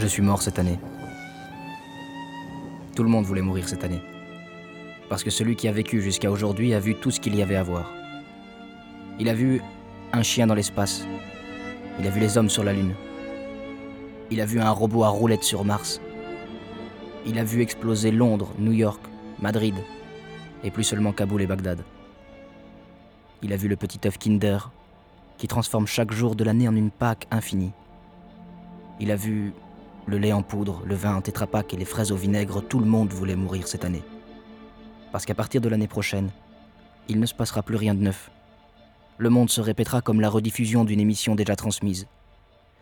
Je suis mort cette année. Tout le monde voulait mourir cette année. Parce que celui qui a vécu jusqu'à aujourd'hui a vu tout ce qu'il y avait à voir. Il a vu un chien dans l'espace. Il a vu les hommes sur la Lune. Il a vu un robot à roulettes sur Mars. Il a vu exploser Londres, New York, Madrid, et plus seulement Kaboul et Bagdad. Il a vu le petit œuf Kinder, qui transforme chaque jour de l'année en une Pâque infinie. Il a vu le lait en poudre, le vin en tétrapac et les fraises au vinaigre, tout le monde voulait mourir cette année. Parce qu'à partir de l'année prochaine, il ne se passera plus rien de neuf. Le monde se répétera comme la rediffusion d'une émission déjà transmise.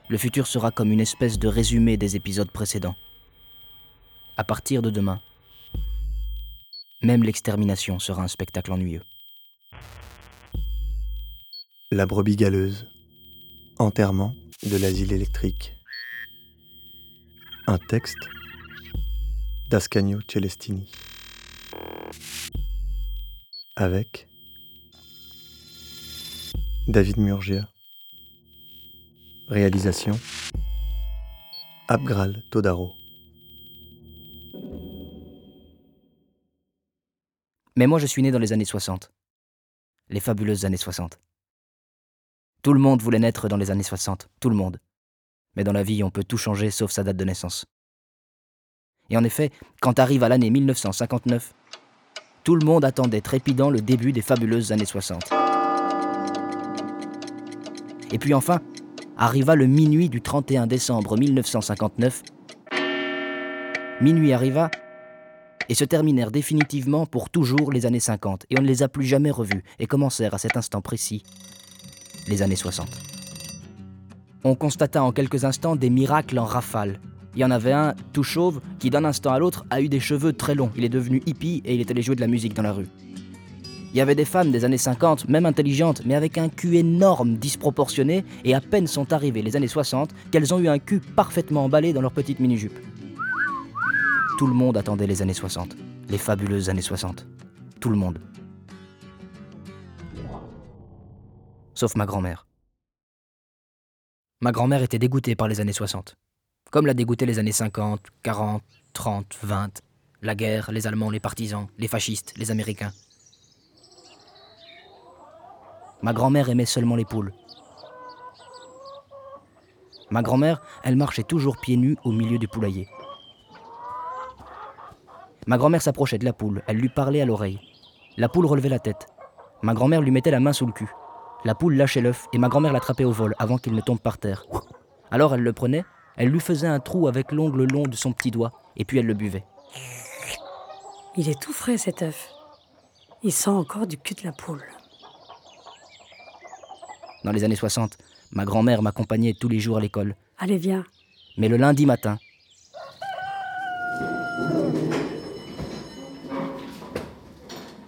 Le futur sera comme une espèce de résumé des épisodes précédents. À partir de demain, même l'extermination sera un spectacle ennuyeux. La brebis galeuse. Enterrement de l'asile électrique. Un texte d'Ascanio Celestini. Avec David Murgia. Réalisation Abgral Todaro. Mais moi, je suis né dans les années 60. Les fabuleuses années 60. Tout le monde voulait naître dans les années 60, tout le monde. Mais dans la vie, on peut tout changer sauf sa date de naissance. Et en effet, quand arrive à l'année 1959, tout le monde attendait trépidant le début des fabuleuses années 60. Et puis enfin, arriva le minuit du 31 décembre 1959. Minuit arriva et se terminèrent définitivement pour toujours les années 50, et on ne les a plus jamais revues, et commencèrent à cet instant précis les années 60. On constata en quelques instants des miracles en rafale. Il y en avait un, tout chauve, qui d'un instant à l'autre a eu des cheveux très longs. Il est devenu hippie et il est allé jouer de la musique dans la rue. Il y avait des femmes des années 50, même intelligentes, mais avec un cul énorme, disproportionné, et à peine sont arrivées les années 60 qu'elles ont eu un cul parfaitement emballé dans leur petite mini-jupe. Tout le monde attendait les années 60, les fabuleuses années 60. Tout le monde. Sauf ma grand-mère. Ma grand-mère était dégoûtée par les années 60, comme l'a dégoûté les années 50, 40, 30, 20, la guerre, les Allemands, les partisans, les fascistes, les Américains. Ma grand-mère aimait seulement les poules. Ma grand-mère, elle marchait toujours pieds nus au milieu du poulailler. Ma grand-mère s'approchait de la poule, elle lui parlait à l'oreille. La poule relevait la tête. Ma grand-mère lui mettait la main sous le cul. La poule lâchait l'œuf et ma grand-mère l'attrapait au vol avant qu'il ne tombe par terre. Alors elle le prenait, elle lui faisait un trou avec l'ongle long de son petit doigt et puis elle le buvait. Il est tout frais cet œuf. Il sent encore du cul de la poule. Dans les années 60, ma grand-mère m'accompagnait tous les jours à l'école. Allez, viens. Mais le lundi matin,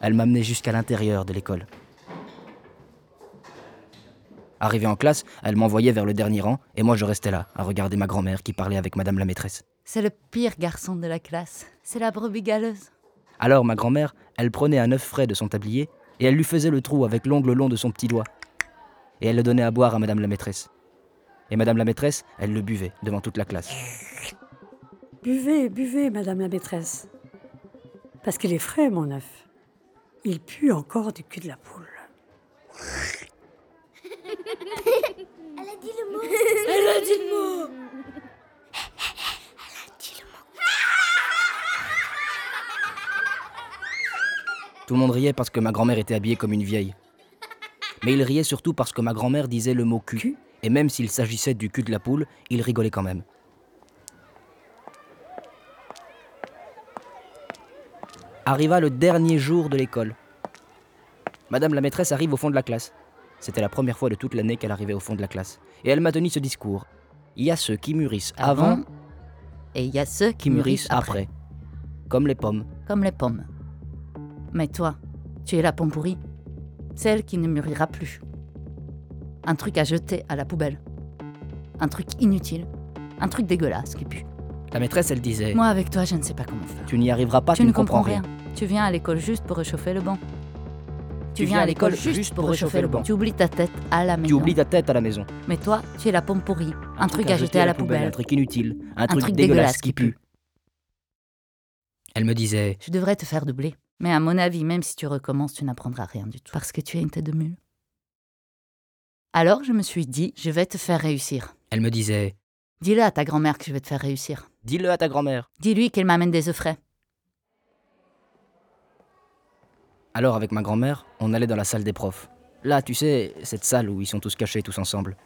elle m'amenait jusqu'à l'intérieur de l'école. Arrivée en classe, elle m'envoyait vers le dernier rang, et moi je restais là, à regarder ma grand-mère qui parlait avec madame la maîtresse. C'est le pire garçon de la classe. C'est la brebis galeuse. Alors ma grand-mère, elle prenait un œuf frais de son tablier, et elle lui faisait le trou avec l'ongle long de son petit doigt. Et elle le donnait à boire à madame la maîtresse. Et madame la maîtresse, elle le buvait devant toute la classe. Buvez, buvez, madame la maîtresse. Parce qu'il est frais, mon œuf. Il pue encore du cul de la poule. Elle a dit le mot. Elle a dit le mot Tout le monde riait parce que ma grand-mère était habillée comme une vieille. Mais il riait surtout parce que ma grand-mère disait le mot cul, et même s'il s'agissait du cul de la poule, il rigolait quand même. Arriva le dernier jour de l'école. Madame la maîtresse arrive au fond de la classe. C'était la première fois de toute l'année qu'elle arrivait au fond de la classe. Et elle m'a tenu ce discours. Il y a ceux qui mûrissent avant, Et il y a ceux qui, qui mûrissent après. Comme les pommes. Comme les pommes. Mais toi, tu es la pomme pourrie. Celle qui ne mûrira plus. Un truc à jeter à la poubelle. Un truc inutile. Un truc dégueulasse qui pue. La maîtresse, elle disait Moi, avec toi, je ne sais pas comment faire. Tu n'y arriveras pas, tu ne comprends rien. Tu viens à l'école juste pour réchauffer le banc. Tu viens à l'école juste pour réchauffer le banc. Tu oublies ta tête à la Tu maison. oublies ta tête à la maison. Mais toi, tu es la pomme pourrie. Un, truc à jeter à la poubelle. Un truc inutile. Un, truc truc, dégueulasse qui pue. Elle me disait Je devrais te faire doubler. Mais à mon avis, même si tu recommences, tu n'apprendras rien du tout. Parce que tu as une tête de mule. Alors je me suis dit, je vais te faire réussir. Elle me disait Dis-le à ta grand-mère que je vais te faire réussir. Dis-le à ta grand-mère. Dis-lui qu'elle m'amène des œufs frais. Alors, avec ma grand-mère, on allait dans la salle des profs. Là, tu sais, cette salle où ils sont tous cachés, tous ensemble.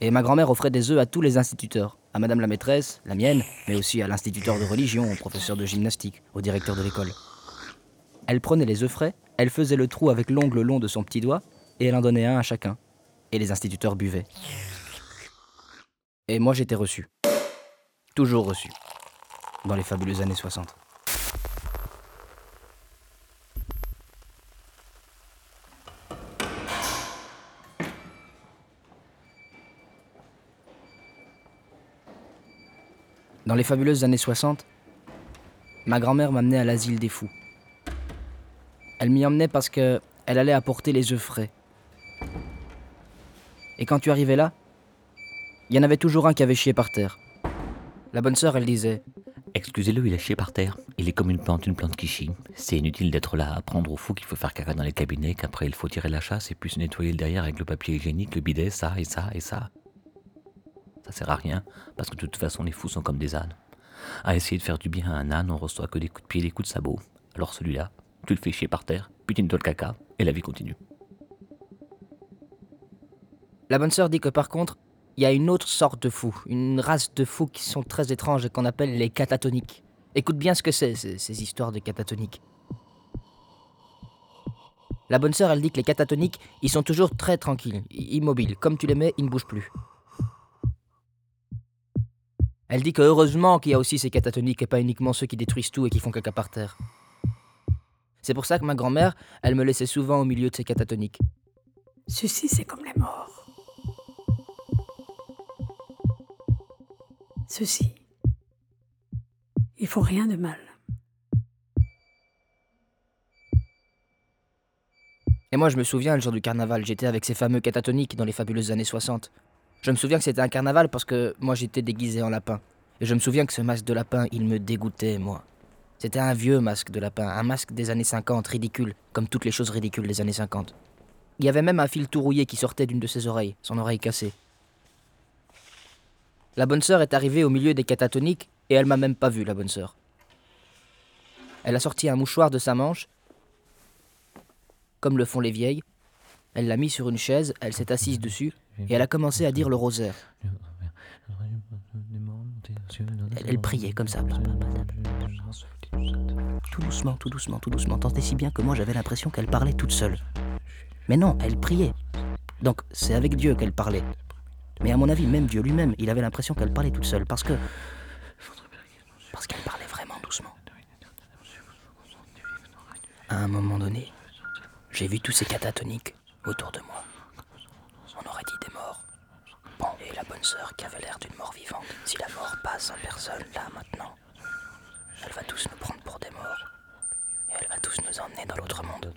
Et ma grand-mère offrait des œufs à tous les instituteurs, à madame la maîtresse, la mienne, mais aussi à l'instituteur de religion, au professeur de gymnastique, au directeur de l'école. Elle prenait les œufs frais, elle faisait le trou avec l'ongle long de son petit doigt, et elle en donnait un à chacun. Et les instituteurs buvaient. Et moi, j'étais reçu. Toujours reçu. Dans les fabuleuses années 60. Dans les fabuleuses années 60, ma grand-mère m'amenait à l'asile des fous. Elle m'y emmenait parce que elle allait apporter les œufs frais. Et quand tu arrivais là, il y en avait toujours un qui avait chié par terre. La bonne sœur, elle disait Excusez-le, il a chié par terre. Il est comme une plante, une plante qui chie. C'est inutile d'être là à apprendre aux fous qu'il faut faire caca dans les cabinets, qu'après il faut tirer la chasse et puis se nettoyer le derrière avec le papier hygiénique, le bidet, ça et ça et ça. Ça sert à rien, parce que de toute façon les fous sont comme des ânes. À essayer de faire du bien à un âne, on reçoit que des coups de pied et des coups de sabot. Alors celui-là, tu le fais chier par terre, puis tu le caca, et la vie continue. La bonne sœur dit que par contre, il y a une autre sorte de fous, une race de fous qui sont très étranges et qu'on appelle les catatoniques. Écoute bien ce que c'est, ces, histoires de catatoniques. La bonne sœur, elle dit que les catatoniques, ils sont toujours très tranquilles, immobiles. Comme tu les mets, ils ne bougent plus. Elle dit que heureusement qu'il y a aussi ces catatoniques et pas uniquement ceux qui détruisent tout et qui font caca par terre. C'est pour ça que ma grand-mère, elle me laissait souvent au milieu de ces catatoniques. Ceci, c'est comme les morts. Ceci, ils font rien de mal. Et moi, je me souviens le jour du carnaval, j'étais avec ces fameux catatoniques dans les fabuleuses années 60. Je me souviens que c'était un carnaval parce que moi j'étais déguisé en lapin. Et je me souviens que ce masque de lapin, il me dégoûtait, moi. C'était un vieux masque de lapin, un masque des années 50, ridicule, comme toutes les choses ridicules des années 50. Il y avait même un fil tout rouillé qui sortait d'une de ses oreilles, son oreille cassée. La bonne sœur est arrivée au milieu des catatoniques et elle m'a même pas vu, la bonne sœur. Elle a sorti un mouchoir de sa manche, comme le font les vieilles. Elle l'a mis sur une chaise, elle s'est assise dessus et elle a commencé à dire le rosaire. Elle, priait comme ça. Tout doucement, tout doucement, tout doucement. Tant et si bien que moi j'avais l'impression qu'elle parlait toute seule. Mais non, elle priait. Donc c'est avec Dieu qu'elle parlait. Mais à mon avis, même Dieu lui-même, il avait l'impression qu'elle parlait toute seule parce que. Parce qu'elle parlait vraiment doucement. À un moment donné, j'ai vu tous ces catatoniques autour de moi. On aurait dit des morts. Bon, et la bonne sœur qui avait l'air d'une mort vivante. Si la mort passe en personne, là, maintenant, elle va tous nous prendre pour des morts. Tous nous emmener dans l'autre monde.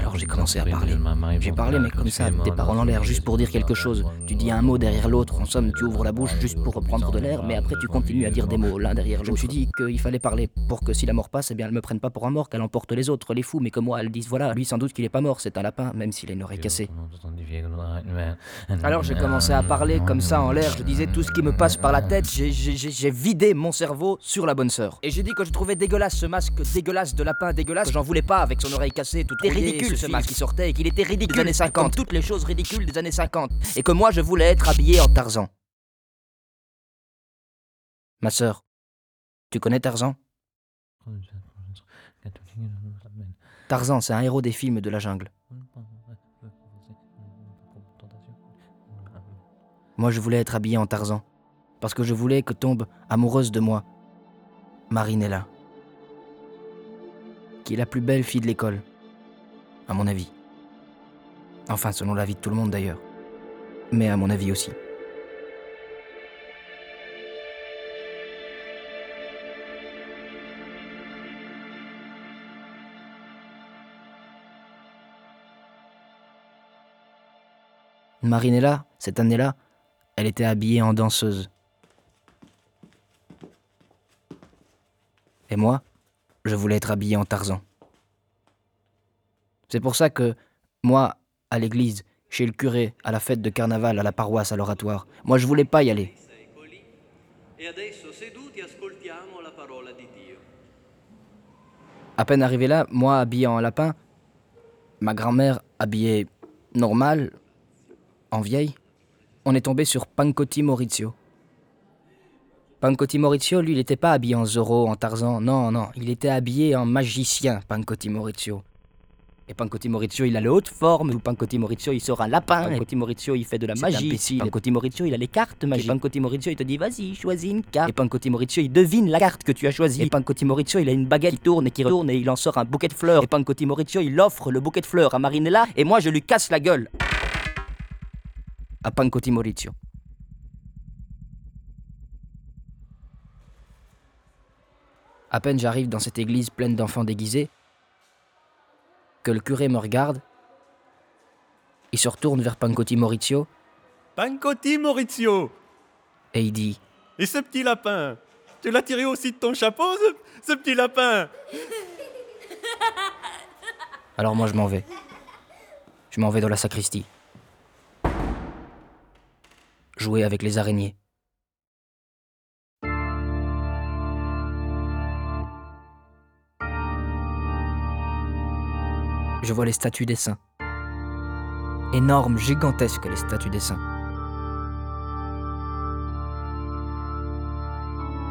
Alors j'ai commencé à parler. J'ai parlé, mais comme ça, des paroles en l'air, juste pour dire quelque chose. Tu dis un mot derrière l'autre, en somme, tu ouvres la bouche juste pour reprendre de l'air, mais après tu continues à dire des mots l'un derrière l'autre. Je me suis dit qu'il fallait parler pour que si la mort passe, eh bien elle me prenne pas pour un mort, qu'elle emporte les autres, les fous, mais que moi elle dise voilà, lui sans doute qu'il est pas mort, c'est un lapin, même s'il a une oreille cassée. Alors j'ai commencé à parler comme ça en l'air, je disais tout ce qui me passe par la tête, j'ai vidé mon cerveau sur la bonne sœur. Et j'ai dit que je trouvais dégueulasse ce masque dégueulasse de lapin dégueulasse, j'en voulais pas avec son oreille cassée, tout était ridicule ce masque qui sortait et qu'il était ridicule des années 50, toutes les choses ridicules des années 50, et que moi je voulais être habillé en Tarzan. Ma sœur, tu connais Tarzan? Tarzan, c'est un héros des films de la jungle. Moi, je voulais être habillé en Tarzan. Parce que je voulais que tombe amoureuse de moi Marinella qui est la plus belle fille de l'école. À mon avis. Enfin, selon l'avis de tout le monde d'ailleurs. Mais à mon avis aussi. Marinella, cette année-là, elle était habillée en danseuse. Et moi, je voulais être habillé en Tarzan. C'est pour ça que, moi, à l'église, chez le curé, à la fête de carnaval, à la paroisse, à l'oratoire, moi je voulais pas y aller. À peine arrivé là, moi habillé en lapin, ma grand-mère habillée normale, en vieille, on est tombé sur Pancotti Maurizio. Pancotti Maurizio, lui, il n'était pas habillé en Zorro, en Tarzan, non, non, il était habillé en magicien, Pancotti Maurizio. Et Pancotti Maurizio, il a les hautes formes, ou Pancotti Maurizio, il sort un lapin, Pancotti Maurizio, il fait de la magie, imbécile. Pancotti Maurizio, il a les cartes magiques, Pancotti Maurizio, il te dit, vas-y, choisis une carte, et Pancotti Maurizio, il devine la carte que tu as choisie, et Pancotti Maurizio, il a une baguette qui tourne et qui retourne, et il en sort un bouquet de fleurs, et Pancotti Maurizio, il offre le bouquet de fleurs à Marinella, et moi, je lui casse la gueule. À Pancotti Maurizio. À peine j'arrive dans cette église pleine d'enfants déguisés, que le curé me regarde, il se retourne vers Pancotti Maurizio Pancotti Maurizio et il dit Et ce petit lapin Tu l'as tiré aussi de ton chapeau, ce, ce petit lapin? Alors moi je m'en vais. Je m'en vais dans la sacristie. Jouer avec les araignées. Je vois les statues des saints. Énormes, gigantesques les statues des saints.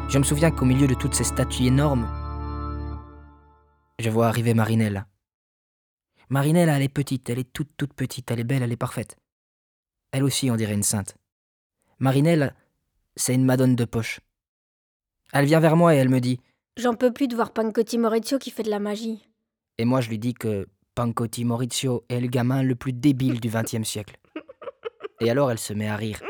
Je me souviens qu'au milieu de toutes ces statues énormes, je vois arriver Marinella. Marinella, elle est petite, elle est toute toute petite, elle est belle, elle est parfaite. Elle aussi, on dirait une sainte. Marinelle, c'est une madone de poche. Elle vient vers moi et elle me dit, J'en peux plus de voir Pancotti Maurizio qui fait de la magie. et moi je lui dis que Pancotti Maurizio est le gamin le plus débile du XXe siècle. Et alors elle se met à rire.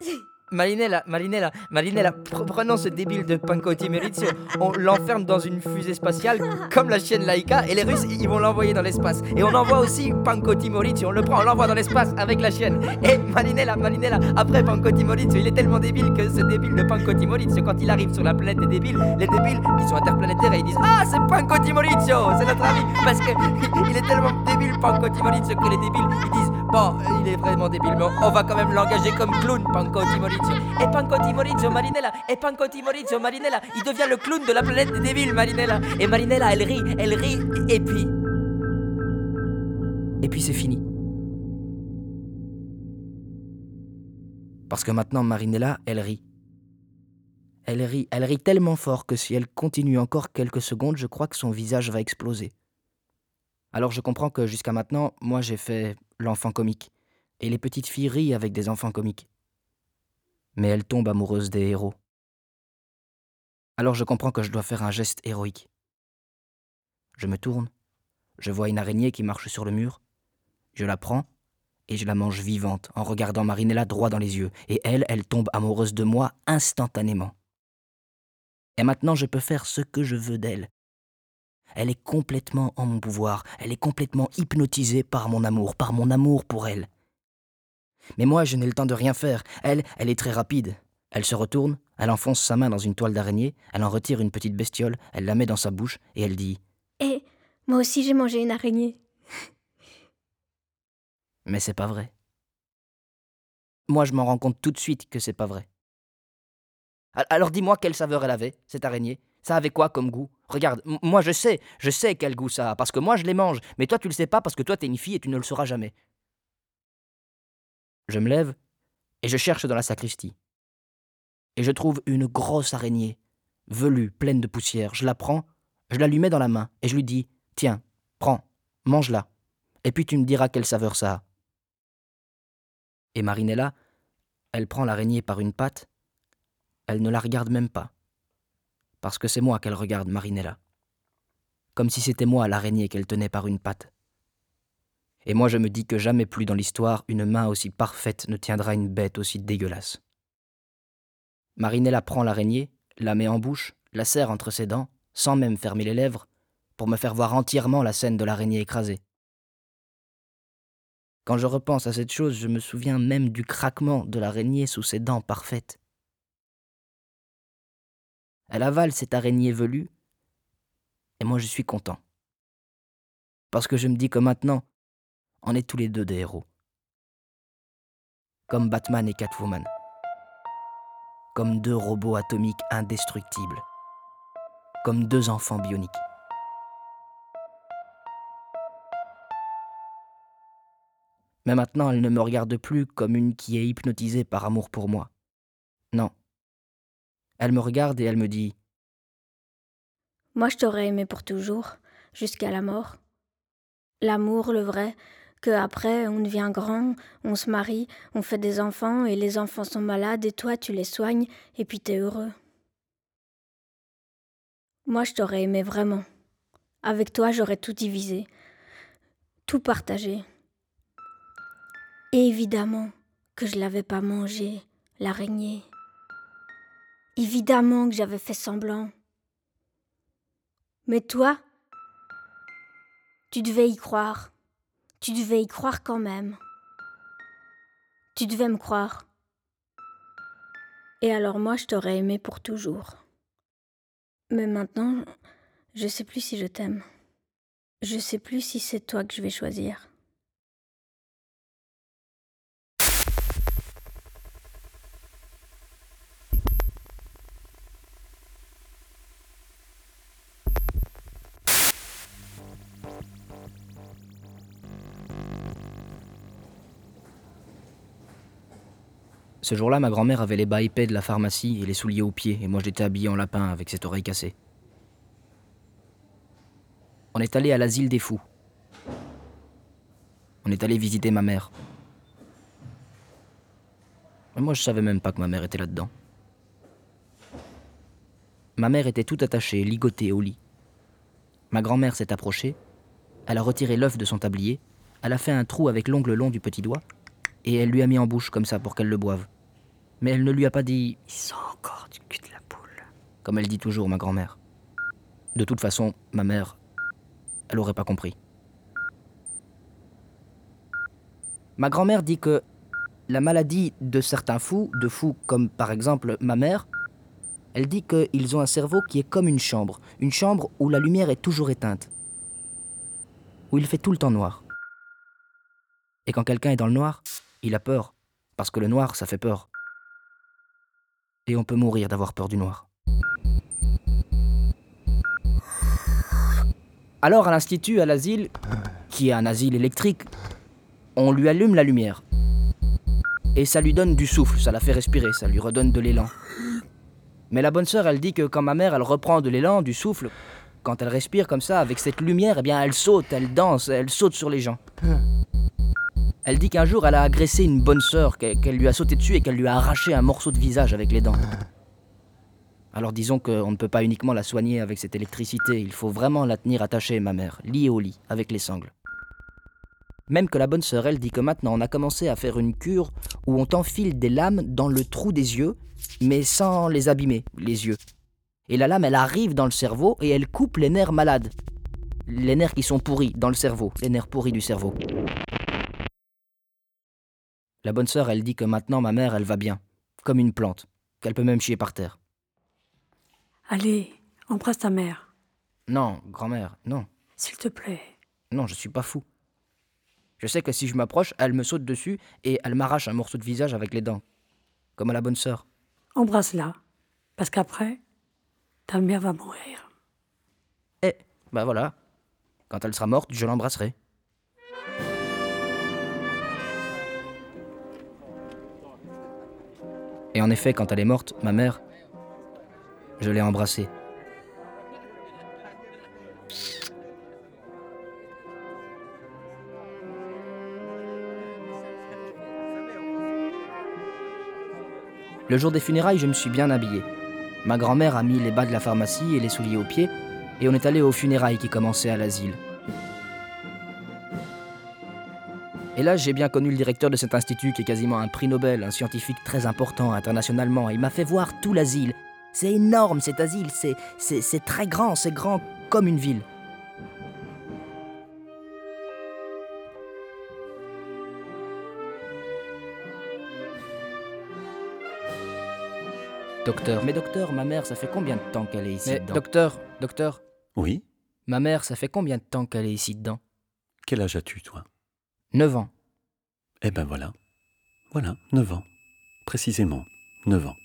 Marinella, Marinella, pre- prenons ce débile de Pancotti Maurizio, on l'enferme dans une fusée spatiale comme la chienne Laika et les Russes ils vont l'envoyer dans l'espace. Et on envoie aussi Pancotti Maurizio, on le prend, on l'envoie dans l'espace avec la chienne. Et Marinella, Marinella, après Pancotti Maurizio, il est tellement débile que ce débile de Pancotti Maurizio, quand il arrive sur la planète des débiles, les débiles ils sont interplanétaires et ils disent Ah c'est Pancotti Maurizio, c'est notre ami, parce que il est tellement débile Pancotti Maurizio que les débiles ils disent Bon, il est vraiment débile, mais on va quand même l'engager comme clown, Pancotti Maurizio. Et Pancotti Maurizio, Marinella, et Pancotti Maurizio, Marinella, il devient le clown de la planète des débiles, Marinella. Et Marinella, elle rit, elle rit, et puis. Et puis c'est fini. Parce que maintenant, Marinella, elle rit. Elle rit, elle rit tellement fort que si elle continue encore quelques secondes, je crois que son visage va exploser. Alors je comprends que jusqu'à maintenant, moi j'ai fait l'enfant comique. Et les petites filles rient avec des enfants comiques. Mais elles tombent amoureuses des héros. Alors je comprends que je dois faire un geste héroïque. Je me tourne, je vois une araignée qui marche sur le mur, je la prends et je la mange vivante en regardant Marinella droit dans les yeux. Et elle, elle tombe amoureuse de moi instantanément. Et maintenant je peux faire ce que je veux d'elle. Elle est complètement en mon pouvoir, elle est complètement hypnotisée par mon amour, par mon amour pour elle. Mais moi, je n'ai le temps de rien faire. Elle, elle est très rapide. Elle se retourne, elle enfonce sa main dans une toile d'araignée, elle en retire une petite bestiole, elle la met dans sa bouche et elle dit Et moi aussi j'ai mangé une araignée. Mais c'est pas vrai. Moi, je m'en rends compte tout de suite que c'est pas vrai. Al- Alors dis-moi quelle saveur elle avait, cette araignée? Ça avait quoi comme goût? Regarde, moi je sais, je sais quel goût ça a, parce que moi je les mange, mais toi tu le sais pas parce que toi t'es une fille et tu ne le sauras jamais. Je me lève et je cherche dans la sacristie. Et je trouve une grosse araignée, velue, pleine de poussière. Je la prends, je la lui mets dans la main et je lui dis Tiens, prends, mange-la. Et puis tu me diras quelle saveur ça a. Et Marinella, elle prend l'araignée par une patte, elle ne la regarde même pas. Parce que c'est moi qu'elle regarde, Marinella. Comme si c'était moi l'araignée qu'elle tenait par une patte. Et moi je me dis que jamais plus dans l'histoire une main aussi parfaite ne tiendra une bête aussi dégueulasse. Marinella prend l'araignée, la met en bouche, la serre entre ses dents, sans même fermer les lèvres, pour me faire voir entièrement la scène de l'araignée écrasée. Quand je repense à cette chose, je me souviens même du craquement de l'araignée sous ses dents parfaites. Elle avale cette araignée velue, et moi je suis content. Parce que je me dis que maintenant, on est tous les deux des héros. Comme Batman et Catwoman. Comme deux robots atomiques indestructibles. Comme deux enfants bioniques. Mais maintenant, elle ne me regarde plus comme une qui est hypnotisée par amour pour moi. Non. Elle me regarde et elle me dit Moi, je t'aurais aimé pour toujours, jusqu'à la mort. L'amour, le vrai, que après on devient grand, on se marie, on fait des enfants et les enfants sont malades et toi tu les soignes et puis t'es heureux. Moi, je t'aurais aimé vraiment. Avec toi, j'aurais tout divisé, tout partagé. Et évidemment que je l'avais pas mangé, l'araignée. Évidemment que j'avais fait semblant. Mais toi, tu devais y croire. Tu devais y croire quand même. Tu devais me croire. Et alors moi, je t'aurais aimé pour toujours. Mais maintenant, je sais plus si je t'aime. Je sais plus si c'est toi que je vais choisir. Ce jour-là, ma grand-mère avait les bas épais de la pharmacie et les souliers aux pieds, et moi j'étais habillé en lapin avec cette oreille cassée. On est allé à l'asile des fous. On est allé visiter ma mère. Mais moi je savais même pas que ma mère était là-dedans. Ma mère était tout attachée, ligotée au lit. Ma grand-mère s'est approchée, elle a retiré l'œuf de son tablier, elle a fait un trou avec l'ongle long du petit doigt, et elle lui a mis en bouche comme ça pour qu'elle le boive. Mais elle ne lui a pas dit Il sent encore du cul de la poule. comme elle dit toujours, ma grand-mère. De toute façon, ma mère, elle aurait pas compris. Ma grand-mère dit que la maladie de certains fous, de fous comme par exemple ma mère, elle dit qu'ils ont un cerveau qui est comme une chambre, une chambre où la lumière est toujours éteinte, où il fait tout le temps noir. Et quand quelqu'un est dans le noir, il a peur, parce que le noir, ça fait peur. Et on peut mourir d'avoir peur du noir. Alors à l'institut, à l'asile, qui est un asile électrique, on lui allume la lumière. Et ça lui donne du souffle, ça la fait respirer, ça lui redonne de l'élan. Mais la bonne sœur, elle dit que quand ma mère, elle reprend de l'élan, du souffle, quand elle respire comme ça, avec cette lumière, eh bien elle saute, elle danse, elle saute sur les gens. Elle dit qu'un jour, elle a agressé une bonne sœur, qu'elle lui a sauté dessus et qu'elle lui a arraché un morceau de visage avec les dents. Alors disons qu'on ne peut pas uniquement la soigner avec cette électricité, il faut vraiment la tenir attachée, ma mère, liée au lit, avec les sangles. Même que la bonne sœur, elle dit que maintenant on a commencé à faire une cure où on t'enfile des lames dans le trou des yeux, mais sans les abîmer, les yeux. Et la lame, elle arrive dans le cerveau et elle coupe les nerfs malades. Les nerfs qui sont pourris dans le cerveau, les nerfs pourris du cerveau. La bonne sœur, elle dit que maintenant ma mère, elle va bien, comme une plante, qu'elle peut même chier par terre. Allez, embrasse ta mère, Non, grand-mère, non, s'il te plaît. non, je suis pas fou. Je sais que si je m'approche, elle me saute dessus et elle m'arrache un morceau de visage avec les dents. Comme à la bonne sœur. Embrasse-la, parce qu'après, ta mère va mourir. Eh, bah voilà. Quand elle sera morte, je l'embrasserai. Et en effet, quand elle est morte, ma mère, je l'ai embrassée. Le jour des funérailles, je me suis bien habillé. Ma grand-mère a mis les bas de la pharmacie et les souliers aux pieds, et on est allé aux funérailles qui commençaient à l'asile. Et là, j'ai bien connu le directeur de cet institut qui est quasiment un prix Nobel, un scientifique très important internationalement. Il m'a fait voir tout l'asile. C'est énorme cet asile, c'est très grand, c'est grand comme une ville. Docteur. Mais docteur, ma mère, ça fait combien de temps qu'elle est ici Docteur, docteur. Oui. Ma mère, ça fait combien de temps qu'elle est ici dedans? Quel âge as-tu, toi? 9 ans. Eh ben voilà. Voilà, 9 ans. Précisément, 9 ans.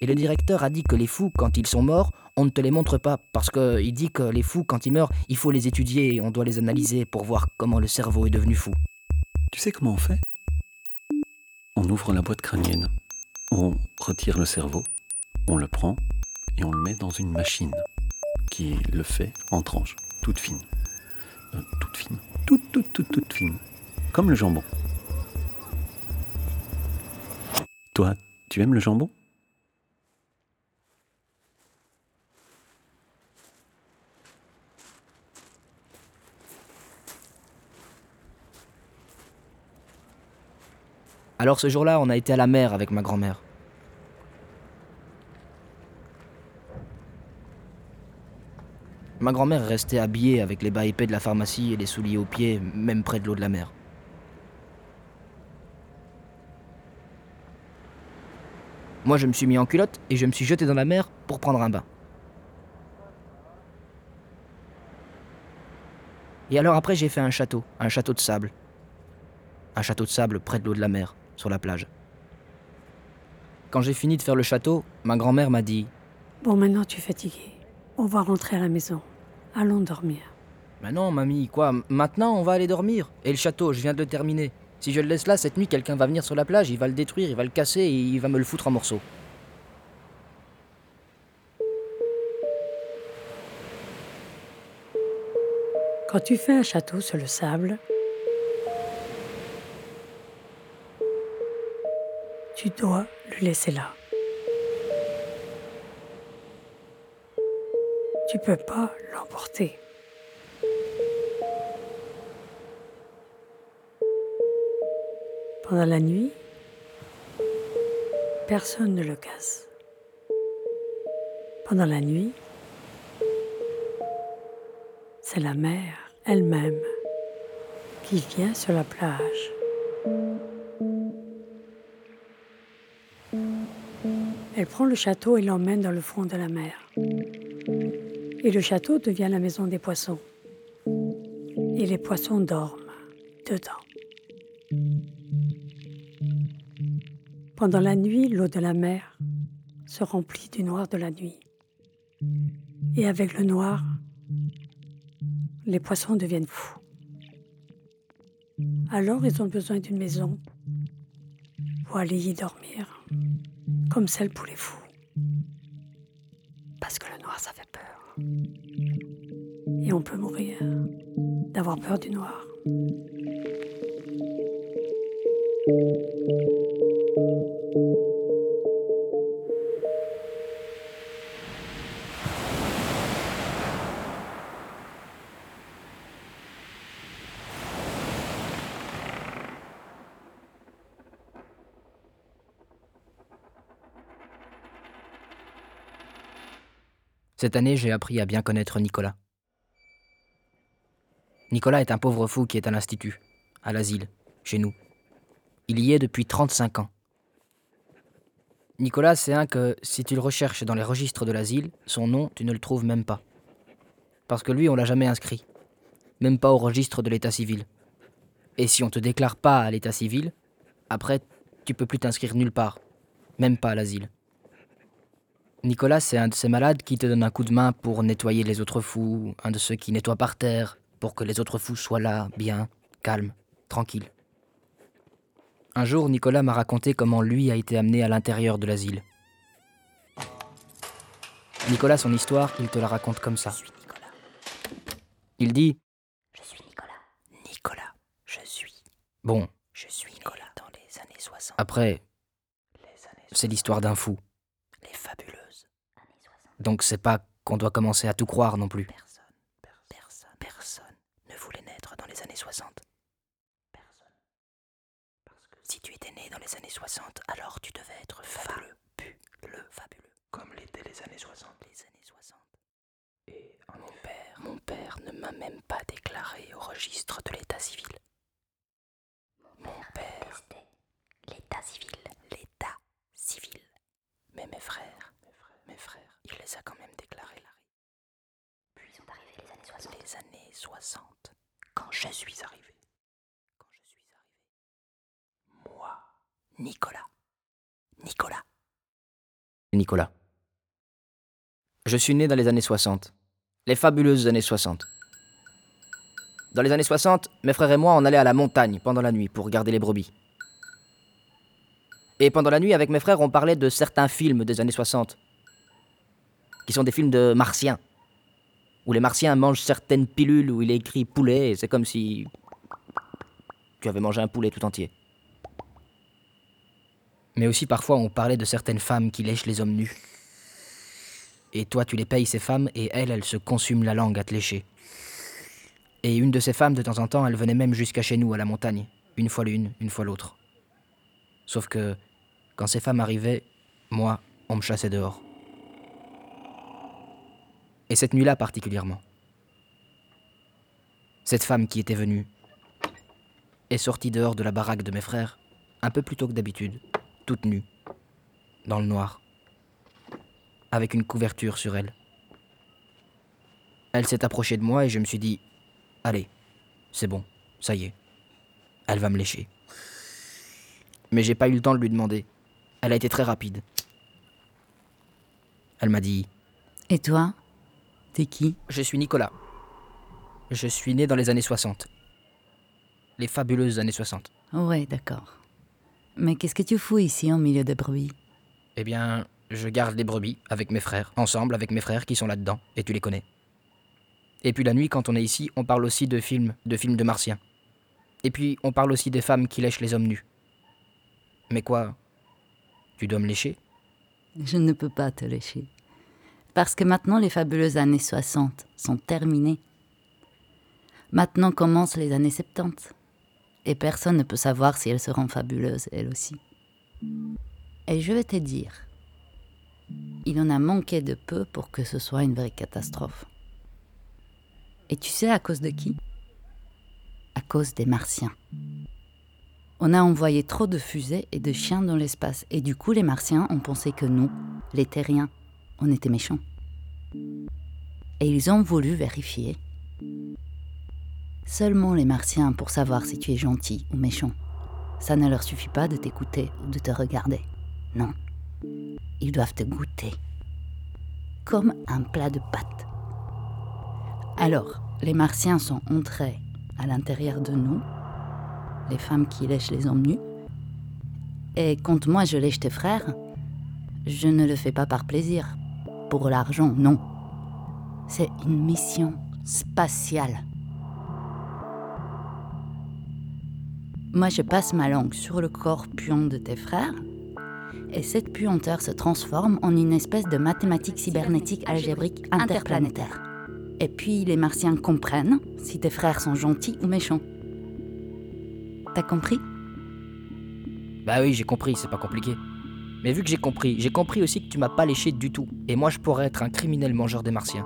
Et le directeur a dit que les fous, quand ils sont morts, on ne te les montre pas, parce qu'il dit que les fous, quand ils meurent, il faut les étudier et on doit les analyser pour voir comment le cerveau est devenu fou. Tu sais comment on fait? On ouvre la boîte crânienne, on retire le cerveau, on le prend et on le met dans une machine qui le fait en tranches, toutes fines. Euh, toutes fines. Toutes, toutes, toutes, toutes fines. Comme le jambon. Toi, tu aimes le jambon? Alors ce jour-là, on a été à la mer avec ma grand-mère. Ma grand-mère est restée habillée avec les bas épais de la pharmacie et les souliers aux pieds, même près de l'eau de la mer. Moi, je me suis mis en culotte et je me suis jeté dans la mer pour prendre un bain. Et alors après, j'ai fait un château, un château de sable. Un château de sable près de l'eau de la mer, sur la plage. Quand j'ai fini de faire le château, ma grand-mère m'a dit Bon, maintenant tu es fatigué. On va rentrer à la maison. Allons dormir. Mais non, mamie, quoi Maintenant, on va aller dormir. Et le château, je viens de le terminer. Si je le laisse là, cette nuit, quelqu'un va venir sur la plage, il va le détruire, il va le casser et il va me le foutre en morceaux. Quand tu fais un château sur le sable, tu dois le laisser là. Tu peux pas l'emporter. Pendant la nuit, personne ne le casse. Pendant la nuit, c'est la mer elle-même qui vient sur la plage. Elle prend le château et l'emmène dans le fond de la mer. Et le château devient la maison des poissons. Et les poissons dorment dedans. Pendant la nuit, l'eau de la mer se remplit du noir de la nuit. Et avec le noir, les poissons deviennent fous. Alors ils ont besoin d'une maison pour aller y dormir, comme celle pour les fous. Et on peut mourir d'avoir peur du noir. Cette année, j'ai appris à bien connaître Nicolas. Nicolas est un pauvre fou qui est à l'institut, à l'asile, chez nous. Il y est depuis 35 ans. Nicolas, c'est un que, si tu le recherches dans les registres de l'asile, son nom, tu ne le trouves même pas. Parce que lui, on l'a jamais inscrit. Même pas au registre de l'état civil. Et si on te déclare pas à l'état civil, après, tu peux plus t'inscrire nulle part. Même pas à l'asile. Nicolas, c'est un de ces malades qui te donne un coup de main pour nettoyer les autres fous, un de ceux qui nettoient par terre, pour que les autres fous soient là, bien, calmes, tranquilles. Un jour, Nicolas m'a raconté comment lui a été amené à l'intérieur de l'asile. Nicolas, son histoire, il te la raconte comme ça. Il dit Je suis Nicolas. Nicolas, je suis. Bon, Je suis Nicolas dans les années 60. après, c'est l'histoire d'un fou. Donc c'est pas qu'on doit commencer à tout croire non plus. Personne, personne, personne ne voulait naître dans les années 60. Personne. Parce que si tu étais né dans les années 60, alors tu devais être fabuleux, fabuleux. Comme l'était les années 60. Et mon père, mon père ne m'a même pas déclaré au registre de l'état civil. Mon père. L'état civil. L'état civil. Mais mes frères, mes frères, mes frères il les a quand même déclarés, Larry. Puis sont arrivées les années 60. Les années 60, quand je suis arrivé. Quand je suis arrivé. Moi, Nicolas. Nicolas. Nicolas. Je suis né dans les années 60. Les fabuleuses années 60. Dans les années 60, mes frères et moi, on allait à la montagne pendant la nuit pour garder les brebis. Et pendant la nuit, avec mes frères, on parlait de certains films des années 60 qui sont des films de martiens, où les martiens mangent certaines pilules où il est écrit poulet, et c'est comme si tu avais mangé un poulet tout entier. Mais aussi parfois, on parlait de certaines femmes qui lèchent les hommes nus. Et toi, tu les payes, ces femmes, et elles, elles se consument la langue à te lécher. Et une de ces femmes, de temps en temps, elle venait même jusqu'à chez nous, à la montagne. Une fois l'une, une fois l'autre. Sauf que, quand ces femmes arrivaient, moi, on me chassait dehors. Et cette nuit-là particulièrement. Cette femme qui était venue est sortie dehors de la baraque de mes frères, un peu plus tôt que d'habitude, toute nue, dans le noir, avec une couverture sur elle. Elle s'est approchée de moi et je me suis dit, allez, c'est bon, ça y est, elle va me lécher. Mais j'ai pas eu le temps de lui demander. Elle a été très rapide. Elle m'a dit Et toi? T'es qui Je suis Nicolas. Je suis né dans les années 60. Les fabuleuses années 60. Ouais, d'accord. Mais qu'est-ce que tu fous ici au milieu des brebis? Eh bien, je garde les brebis avec mes frères, ensemble avec mes frères qui sont là-dedans, et tu les connais. Et puis la nuit, quand on est ici, on parle aussi de films, de films de martiens. Et puis on parle aussi des femmes qui lèchent les hommes nus. Mais quoi? Tu dois me lécher? Je ne peux pas te lécher. Parce que maintenant, les fabuleuses années 60 sont terminées. Maintenant commencent les années 70. Et personne ne peut savoir si elles seront fabuleuses, elles aussi. Et je vais te dire, il en a manqué de peu pour que ce soit une vraie catastrophe. Et tu sais à cause de qui? À cause des Martiens. On a envoyé trop de fusées et de chiens dans l'espace, et du coup les Martiens ont pensé que nous, les Terriens, on était méchants. Et ils ont voulu vérifier. Seulement les Martiens pour savoir si tu es gentil ou méchant. Ça ne leur suffit pas de t'écouter ou de te regarder. Non. Ils doivent te goûter. Comme un plat de pâtes. Alors, les Martiens sont entrés à l'intérieur de nous, les femmes qui lèchent les hommes nus. Et quand moi je lèche tes frères, je ne le fais pas par plaisir, pour l'argent, non. C'est une mission spatiale. Moi, je passe ma langue sur le corps puant de tes frères, et cette puanteur se transforme en une espèce de mathématique cybernétique algébrique interplanétaire. Et puis les Martiens comprennent si tes frères sont gentils ou méchants. T'as compris? Bah oui, j'ai compris, c'est pas compliqué. Mais vu que j'ai compris, j'ai compris aussi que tu m'as pas léché du tout. Et moi, je pourrais être un criminel mangeur des martiens.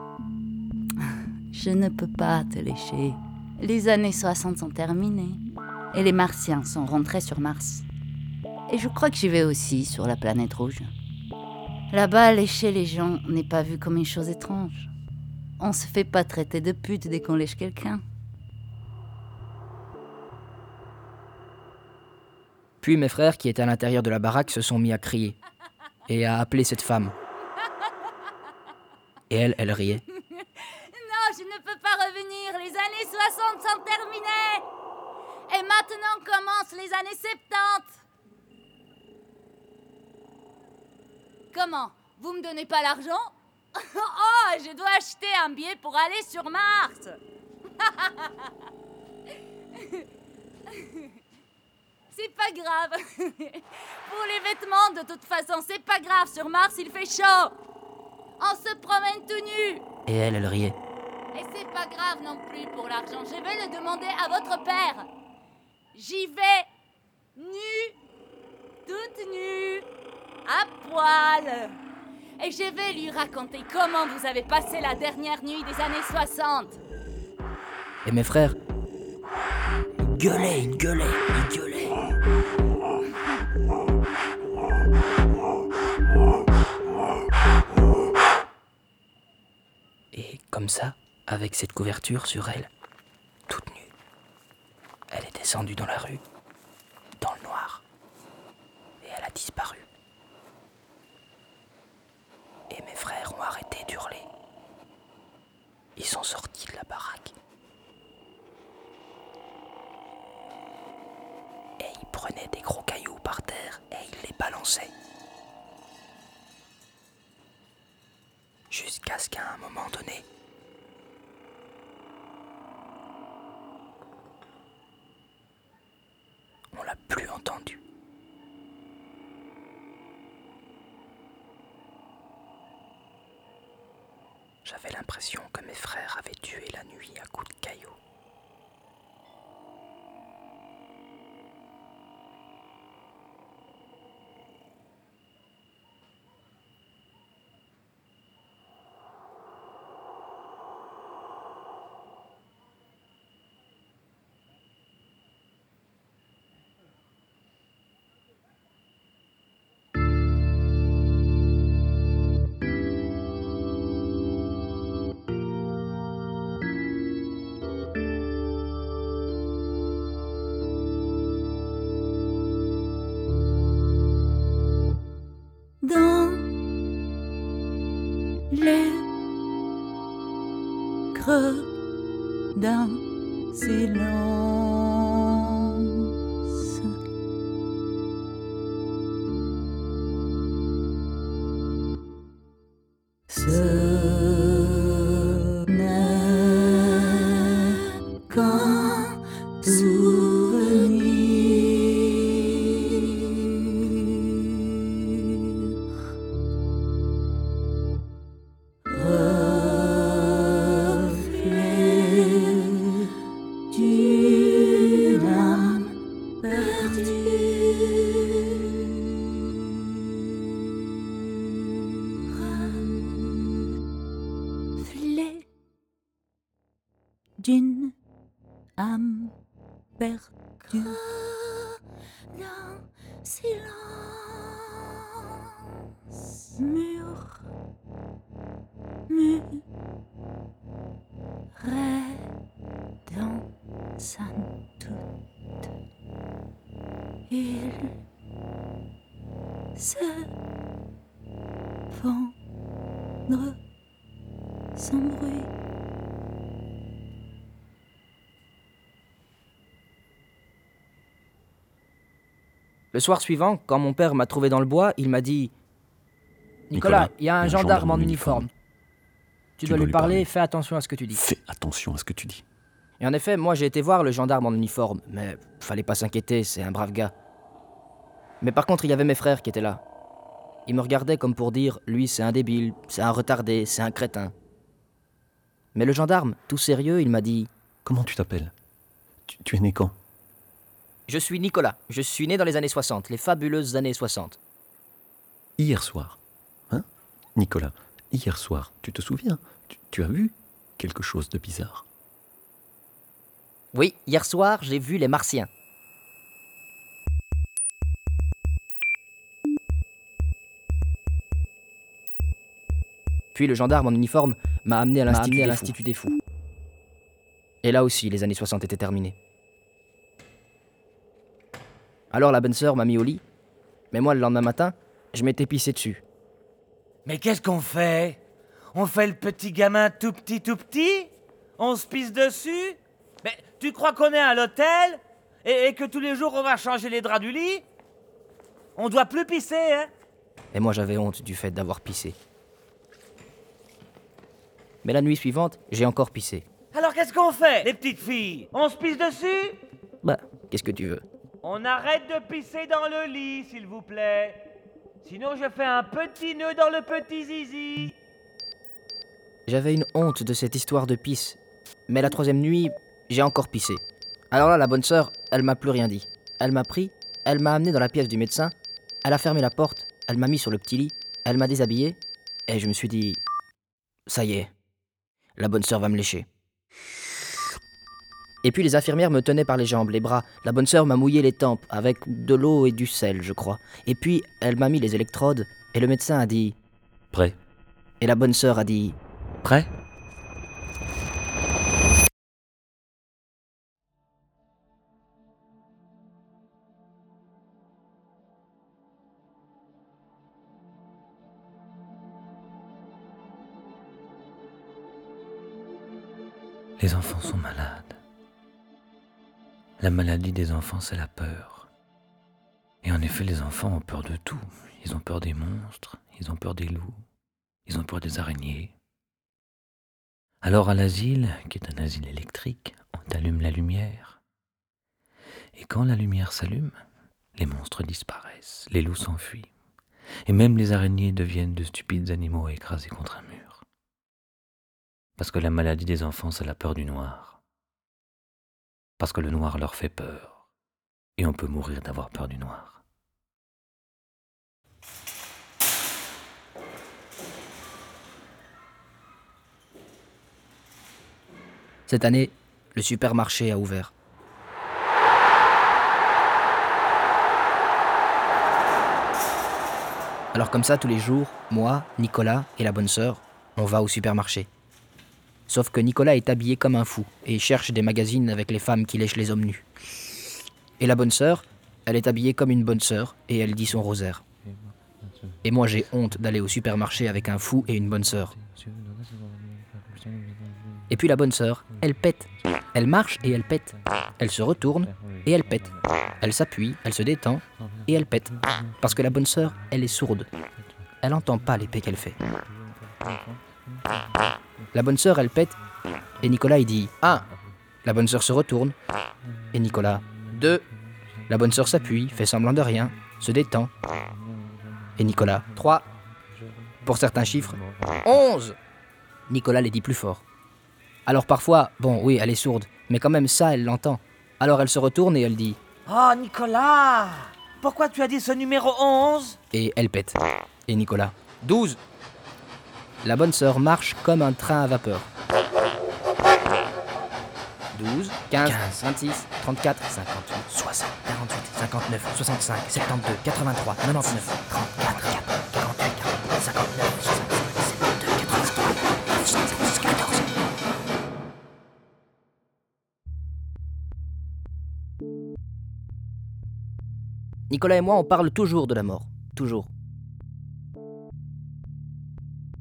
Je ne peux pas te lécher. Les années 60 sont terminées. Et les Martiens sont rentrés sur Mars. Et je crois que j'y vais aussi sur la planète rouge. Là-bas, lécher les gens n'est pas vu comme une chose étrange. On se fait pas traiter de pute dès qu'on lèche quelqu'un. Mes frères qui étaient à l'intérieur de la baraque se sont mis à crier et à appeler cette femme. Et elle, elle riait. Non, je ne peux pas revenir. Les années 60 sont terminées. Et maintenant commencent les années 70. Comment? Vous me donnez pas l'argent? Oh, je dois acheter un billet pour aller sur Mars. c'est pas grave. pour les vêtements, de toute façon, c'est pas grave. Sur Mars, il fait chaud. On se promène tout nu. Et elle, elle riait. Et c'est pas grave non plus pour l'argent. Je vais le demander à votre père. J'y vais nu, toute nue, à poil. Et je vais lui raconter comment vous avez passé la dernière nuit des années 60. Et mes frères Ils gueulaient, ils gueulaient, ils gueulaient. Et comme ça, avec cette couverture sur elle, Elle est descendue dans la rue, dans le noir, et elle a disparu. Et mes frères ont arrêté d'hurler. Ils sont sortis de la baraque. Prenaient des gros cailloux par terre et ils les balançaient. Jusqu'à ce qu'à un moment donné, on l'a plus entendu. J'avais l'impression que mes frères avaient tué la nuit à coups de cailloux. D'un silence. Le soir suivant, quand mon père m'a trouvé dans le bois, il m'a dit Nicolas, il y a un gendarme en uniforme. Tu, dois, lui parler, fais attention à ce que tu dis. Fais attention à ce que tu dis. Et en effet, moi j'ai été voir le gendarme en uniforme, mais fallait pas s'inquiéter, c'est un brave gars. Mais par contre, il y avait mes frères qui étaient là. Ils me regardaient comme pour dire Lui, c'est un débile, c'est un retardé, c'est un crétin. Mais le gendarme, tout sérieux, il m'a dit Comment tu t'appelles? Tu, tu es né quand? Je suis Nicolas, je suis né dans les années 60, les fabuleuses années 60. Hier soir. Hein? Nicolas, hier soir, tu te souviens? Tu, tu as vu quelque chose de bizarre? Oui, hier soir, j'ai vu les martiens. Puis le gendarme en uniforme m'a amené à l'Institut des Fous. Et là aussi, les années 60 étaient terminées. Alors la bonne sœur m'a mis au lit, mais moi le lendemain matin, je m'étais pissé dessus. Mais qu'est-ce qu'on fait? On fait le petit gamin tout petit, tout petit? On se pisse dessus? Mais tu crois qu'on est à l'hôtel et, et que tous les jours on va changer les draps du lit? On doit plus pisser, hein? Et moi j'avais honte du fait d'avoir pissé. Mais la nuit suivante, j'ai encore pissé. Alors qu'est-ce qu'on fait, les petites filles? On se pisse dessus? Bah, qu'est-ce que tu veux? On arrête de pisser dans le lit, s'il vous plaît. Sinon, je fais un petit nœud dans le petit zizi. J'avais une honte de cette histoire de pisse. Mais la troisième nuit, j'ai encore pissé. Alors là, la bonne sœur, elle m'a plus rien dit. Elle m'a pris, elle m'a amené dans la pièce du médecin, elle a fermé la porte, elle m'a mis sur le petit lit, elle m'a déshabillé, et je me suis dit, ça y est, la bonne sœur va me lécher. Et puis les infirmières me tenaient par les jambes, les bras. La bonne sœur m'a mouillé les tempes avec de l'eau et du sel, je crois. Et puis elle m'a mis les électrodes et le médecin a dit Prêt Et la bonne sœur a dit Prêt? La maladie des enfants, c'est la peur. Et en effet, les enfants ont peur de tout. Ils ont peur des monstres, ils ont peur des loups, ils ont peur des araignées. Alors à l'asile, qui est un asile électrique, on allume la lumière. Et quand la lumière s'allume, les monstres disparaissent, les loups s'enfuient, et même les araignées deviennent de stupides animaux écrasés contre un mur. Parce que la maladie des enfants, c'est la peur du noir. Parce que le noir leur fait peur, et on peut mourir d'avoir peur du noir. Cette année, le supermarché a ouvert. Alors comme ça, tous les jours, moi, Nicolas et la bonne sœur, on va au supermarché. Sauf que Nicolas est habillé comme un fou et cherche des magazines avec les femmes qui lèchent les hommes nus. Et la bonne sœur, elle est habillée comme une bonne sœur et elle dit son rosaire. Et moi j'ai honte d'aller au supermarché avec un fou et une bonne sœur. Et puis la bonne sœur, elle pète. Elle marche et elle pète. Elle se retourne et elle pète. Elle s'appuie, elle se détend et elle pète. Parce que la bonne sœur, elle est sourde. Elle n'entend pas l'épée qu'elle fait. La bonne sœur, elle pète et Nicolas, il dit 1. La bonne sœur se retourne et Nicolas 2. La bonne sœur s'appuie, fait semblant de rien, se détend. Et Nicolas 3. Pour certains chiffres 11. Nicolas les dit plus fort. Alors parfois, bon, oui, elle est sourde, mais quand même ça, elle l'entend. Alors elle se retourne et elle dit Oh, Nicolas Pourquoi tu as dit ce numéro 11 Et elle pète. Et Nicolas 12. La bonne sœur marche comme un train à vapeur. 12, 15, 26, 34, 58, 60, 48, 59, 65, 72, 83, 99, 34, 48, 59, 65, 72, 83, 76, 14. Nicolas et moi, on parle toujours de la mort. Toujours.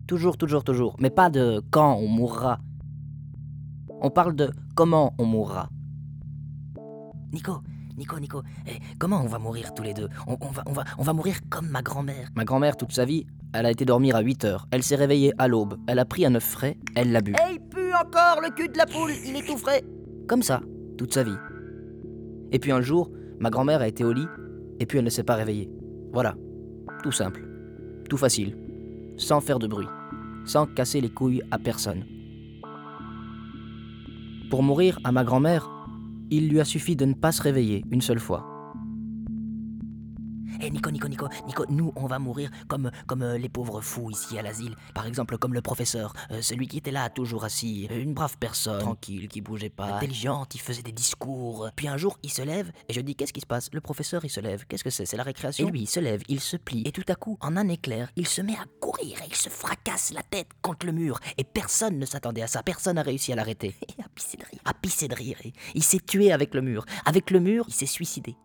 Toujours, toujours, toujours. Mais pas de quand on mourra. On parle de comment on mourra. Nico, Nico, Nico, eh, comment on va mourir tous les deux? On, on va, on, va, on va mourir comme ma grand-mère. Ma grand-mère, toute sa vie, elle a été dormir à 8 heures. Elle s'est réveillée à l'aube. Elle a pris un œuf frais, elle l'a bu. Et il pue encore le cul de la poule, il est tout frais. Comme ça, toute sa vie. Et puis un jour, ma grand-mère a été au lit, et puis elle ne s'est pas réveillée. Voilà. Tout simple. Tout facile. Sans faire de bruit. Sans casser les couilles à personne. Pour mourir à ma grand-mère, il lui a suffi de ne pas se réveiller une seule fois. Eh Nico, Nico, Nico, Nico, nous on va mourir comme, comme euh, les pauvres fous ici à l'asile. Par exemple comme le professeur, euh, celui qui était là toujours assis, euh, une brave personne, tranquille, qui bougeait pas, intelligente, il faisait des discours. Puis un jour il se lève et je dis qu'est-ce qui se passe? Le professeur il se lève, qu'est-ce que c'est? C'est la récréation Et lui il se lève, il se plie et tout à coup, en un éclair, il se met à courir et il se fracasse la tête contre le mur. Et personne ne s'attendait à ça, personne n'a réussi à l'arrêter. Et à pisser de rire, à pisser de rire. Et il s'est tué avec le mur. Avec le mur, il s'est suicidé.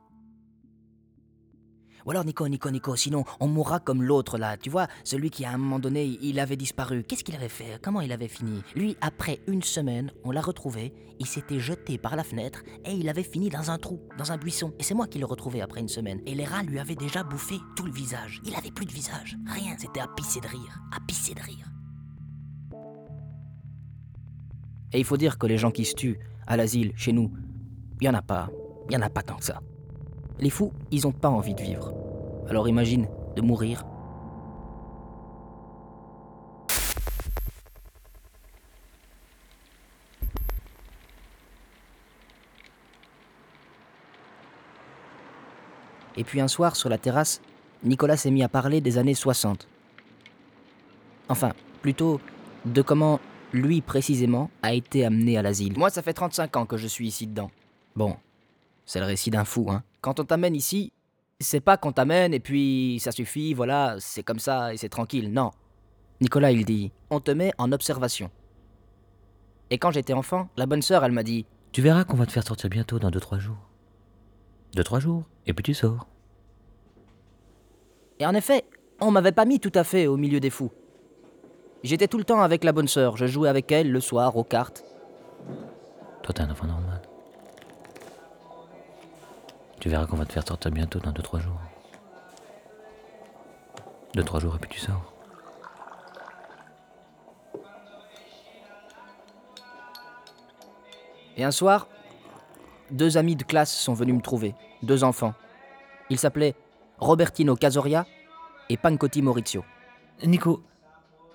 Ou alors Nico, Nico, Nico, sinon on mourra comme l'autre là, tu vois, celui qui à un moment donné, il avait disparu. Qu'est-ce qu'il avait fait? Comment il avait fini? Lui, après une semaine, on l'a retrouvé, il s'était jeté par la fenêtre et il avait fini dans un trou, dans un buisson. Et c'est moi qui l'ai retrouvé après une semaine. Et les rats lui avaient déjà bouffé tout le visage. Il avait plus de visage, rien, c'était à pisser de rire, à pisser de rire. Et il faut dire que les gens qui se tuent à l'asile, chez nous, il y en a pas, il y en a pas tant que ça. Les fous, ils ont pas envie de vivre. Alors imagine de mourir. Et puis un soir, sur la terrasse, Nicolas s'est mis à parler des années 60. Enfin, plutôt de comment lui précisément a été amené à l'asile. Moi, ça fait 35 ans que je suis ici dedans. Bon, c'est le récit d'un fou, hein. Quand on t'amène ici, c'est pas qu'on t'amène et puis ça suffit, voilà, c'est comme ça et c'est tranquille. Non. Nicolas, il dit, on te met en observation. Et quand j'étais enfant, la bonne sœur, elle m'a dit, Tu verras qu'on va te faire sortir bientôt dans 2-3 jours. 2-3 jours, et puis tu sors. Et en effet, on m'avait pas mis tout à fait au milieu des fous. J'étais tout le temps avec la bonne sœur, je jouais avec elle le soir aux cartes. Toi, t'es un enfant normal. Tu verras qu'on va te faire sortir bientôt dans 2-3 jours. 2-3 jours et puis tu sors. Et un soir, deux amis de classe sont venus me trouver, deux enfants. Ils s'appelaient Robertino Casoria et Pancotti Maurizio. Nico,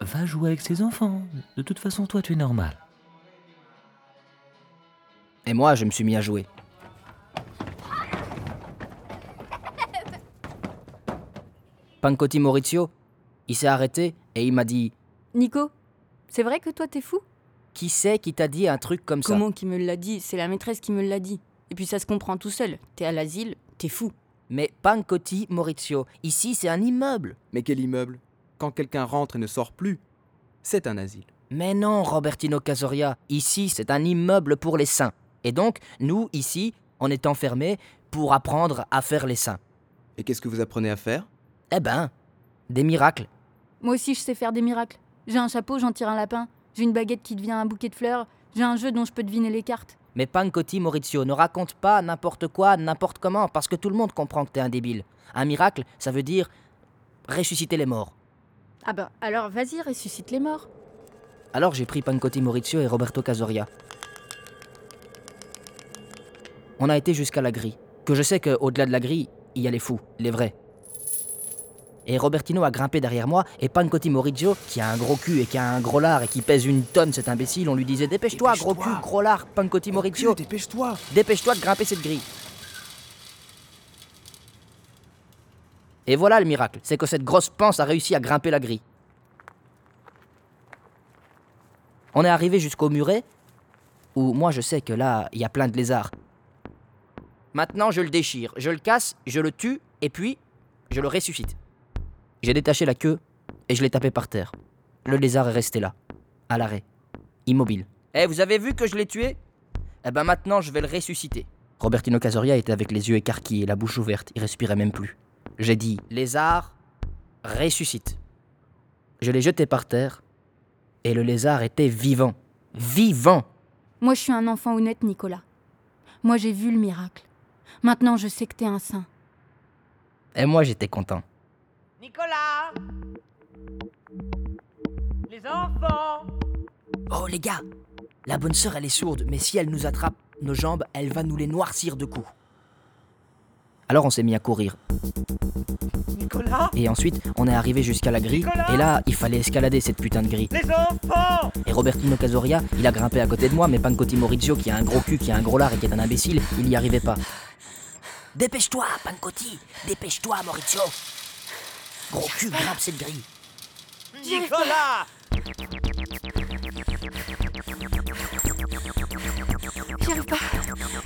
va jouer avec ses enfants. De toute façon, toi, tu es normal. Et moi, je me suis mis à jouer. Pancotti Maurizio, il s'est arrêté et il m'a dit Nico, c'est vrai que toi t'es fou? Qui c'est qui t'a dit un truc comme ça? Comment qui me l'a dit? C'est la maîtresse qui me l'a dit. Et puis ça se comprend tout seul. T'es à l'asile, t'es fou. Mais Pancotti Maurizio, ici c'est un immeuble. Mais quel immeuble? Quand quelqu'un rentre et ne sort plus, c'est un asile. Mais non, Robertino Casoria, ici c'est un immeuble pour les saints. Et donc, nous, ici, on est enfermés pour apprendre à faire les saints. Et qu'est-ce que vous apprenez à faire? Eh ben, des miracles. Moi aussi je sais faire des miracles. J'ai un chapeau, j'en tire un lapin. J'ai une baguette qui devient un bouquet de fleurs. J'ai un jeu dont je peux deviner les cartes. Mais Pancotti Maurizio, ne raconte pas n'importe quoi, n'importe comment, parce que tout le monde comprend que t'es un débile. Un miracle, ça veut dire ressusciter les morts. Ah bah alors vas-y, ressuscite les morts. Alors j'ai pris Pancotti Maurizio et Roberto Casoria. On a été jusqu'à la grille. Que je sais qu'au-delà de la grille, il y a les fous, les vrais. Et Robertino a grimpé derrière moi, et Pancotti Maurizio, qui a un gros cul et qui a un gros lard et qui pèse une tonne, cet imbécile, on lui disait Dépêche-toi, gros cul, gros lard, Pancotti Maurizio. Dépêche-toi Dépêche-toi de grimper cette grille. Et voilà le miracle, c'est que cette grosse panse a réussi à grimper la grille. On est arrivé jusqu'au muret, où moi je sais que là, il y a plein de lézards. Maintenant, je le déchire, je le casse, je le tue, et puis, je le ressuscite. J'ai détaché la queue et je l'ai tapé par terre. Le lézard est resté là, à l'arrêt, immobile. Eh, vous avez vu que je l'ai tué? Eh ben maintenant, je vais le ressusciter. Robertino Casoria était avec les yeux écarquillés, la bouche ouverte, il respirait même plus. J'ai dit Lézard, ressuscite. Je l'ai jeté par terre et le lézard était vivant. Vivant Moi je suis un enfant honnête, Nicolas. Moi j'ai vu le miracle. Maintenant je sais que t'es un saint. Et moi j'étais content. Nicolas. Les enfants. Oh les gars, la bonne sœur elle est sourde, mais si elle nous attrape nos jambes, elle va nous les noircir de coups. Alors on s'est mis à courir. Nicolas. Et ensuite, on est arrivé jusqu'à la grille, Nicolas. Et là, il fallait escalader cette putain de grille. Les enfants. Et Robertino Casoria, il a grimpé à côté de moi, mais Pancotti Maurizio, qui a un gros cul, qui a un gros lard et qui est un imbécile, il n'y arrivait pas. Dépêche-toi, Pancotti Dépêche-toi, Maurizio Gros cul, grimpe cette grille Nicolas J'y arrive pas.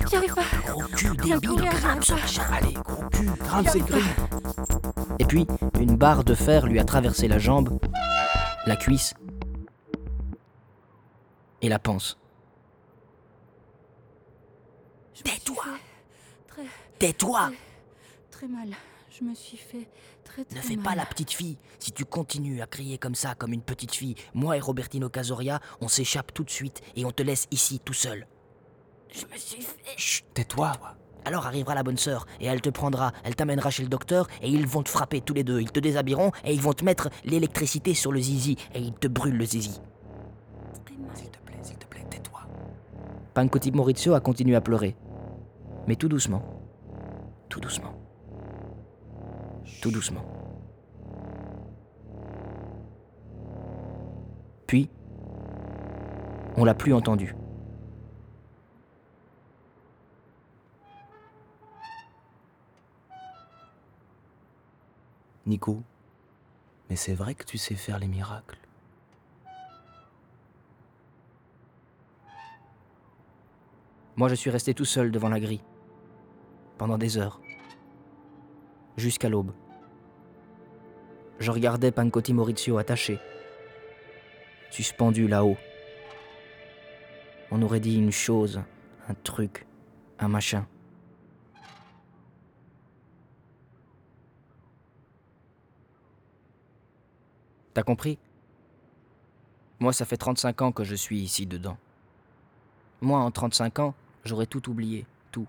J'y arrive pas. Gros cul, débile, courir, grimpe allez, gros cul, grimpe cette grille Et puis, une barre de fer lui a traversé la jambe, la cuisse et la panse. Tais-toi Très, Tais-toi très mal. Je me suis fait très très Ne fais mal. pas la petite fille. Si tu continues à crier comme ça, comme une petite fille, moi et Robertino Casoria, on s'échappe tout de suite et on te laisse ici tout seul. Je me suis fait. Chut, Tais-toi. Alors arrivera la bonne sœur et elle te prendra, elle t'amènera chez le docteur et ils vont te frapper tous les deux. Ils te déshabilleront et ils vont te mettre l'électricité sur le zizi et ils te brûlent le zizi. S'il te plaît, s'il te plaît, tais-toi. Pancotti Maurizio a continué à pleurer. Mais tout doucement. Tout doucement. Tout doucement. Puis, on l'a plus entendu. Nico, mais c'est vrai que tu sais faire les miracles. Moi, je suis resté tout seul devant la grille. Pendant des heures. Jusqu'à l'aube. Je regardais Pancotti Maurizio attaché. Suspendu là-haut. On aurait dit une chose, un truc, un machin. T'as compris? Moi, ça fait 35 ans que je suis ici dedans. Moi, en 35 ans, j'aurais tout oublié. Tout.